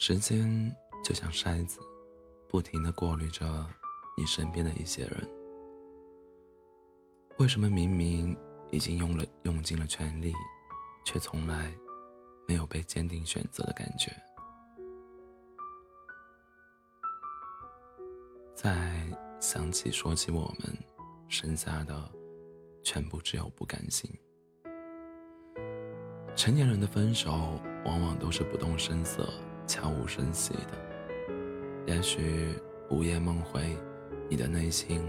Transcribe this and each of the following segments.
时间就像筛子，不停的过滤着你身边的一些人。为什么明明已经用了用尽了全力，却从来没有被坚定选择的感觉？再想起说起我们，剩下的全部只有不甘心。成年人的分手往往都是不动声色、悄无声息的。也许午夜梦回，你的内心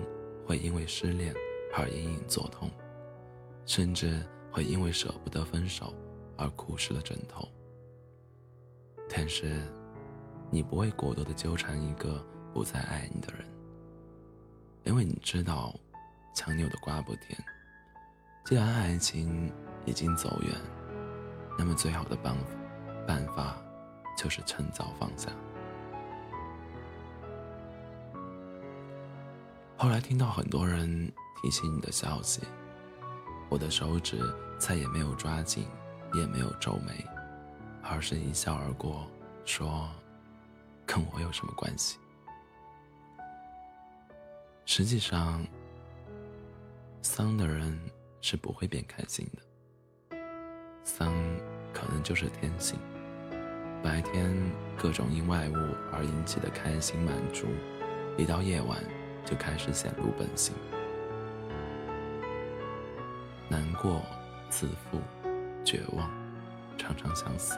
会因为失恋而隐隐作痛，甚至会因为舍不得分手而哭湿了枕头。但是，你不会过多的纠缠一个不再爱你的人，因为你知道，强扭的瓜不甜。既然爱情已经走远。那么最好的办办法，就是趁早放下。后来听到很多人提起你的消息，我的手指再也没有抓紧，也没有皱眉，而是一笑而过，说：“跟我有什么关系？”实际上，丧的人是不会变开心的。丧可能就是天性，白天各种因外物而引起的开心满足，一到夜晚就开始显露本性。难过、自负、绝望，常常想死，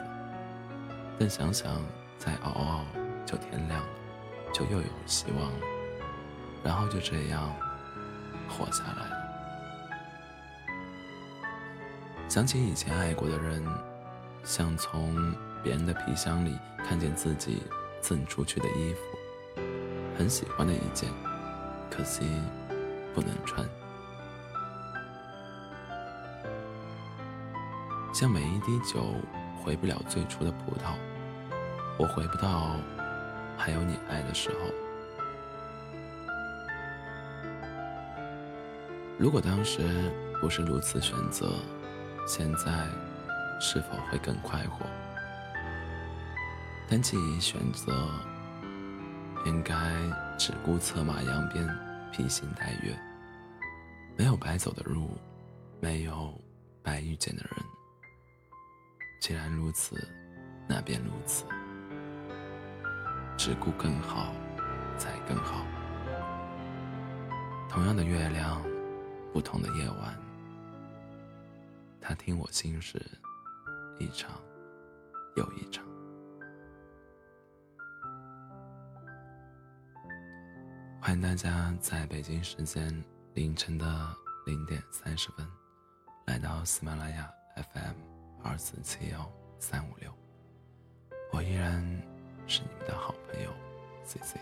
但想想再熬熬就天亮了，就又有希望了，然后就这样活下来了。想起以前爱过的人，像从别人的皮箱里看见自己赠出去的衣服，很喜欢的一件，可惜不能穿。像每一滴酒回不了最初的葡萄，我回不到还有你爱的时候。如果当时不是如此选择。现在是否会更快活？但既已选择，应该只顾策马扬鞭，披星戴月。没有白走的路，没有白遇见的人。既然如此，那便如此。只顾更好，才更好。同样的月亮，不同的夜晚。他听我心事，一场又一场。欢迎大家在北京时间凌晨的零点三十分，来到喜马拉雅 FM 二四七幺三五六。我依然是你们的好朋友 C C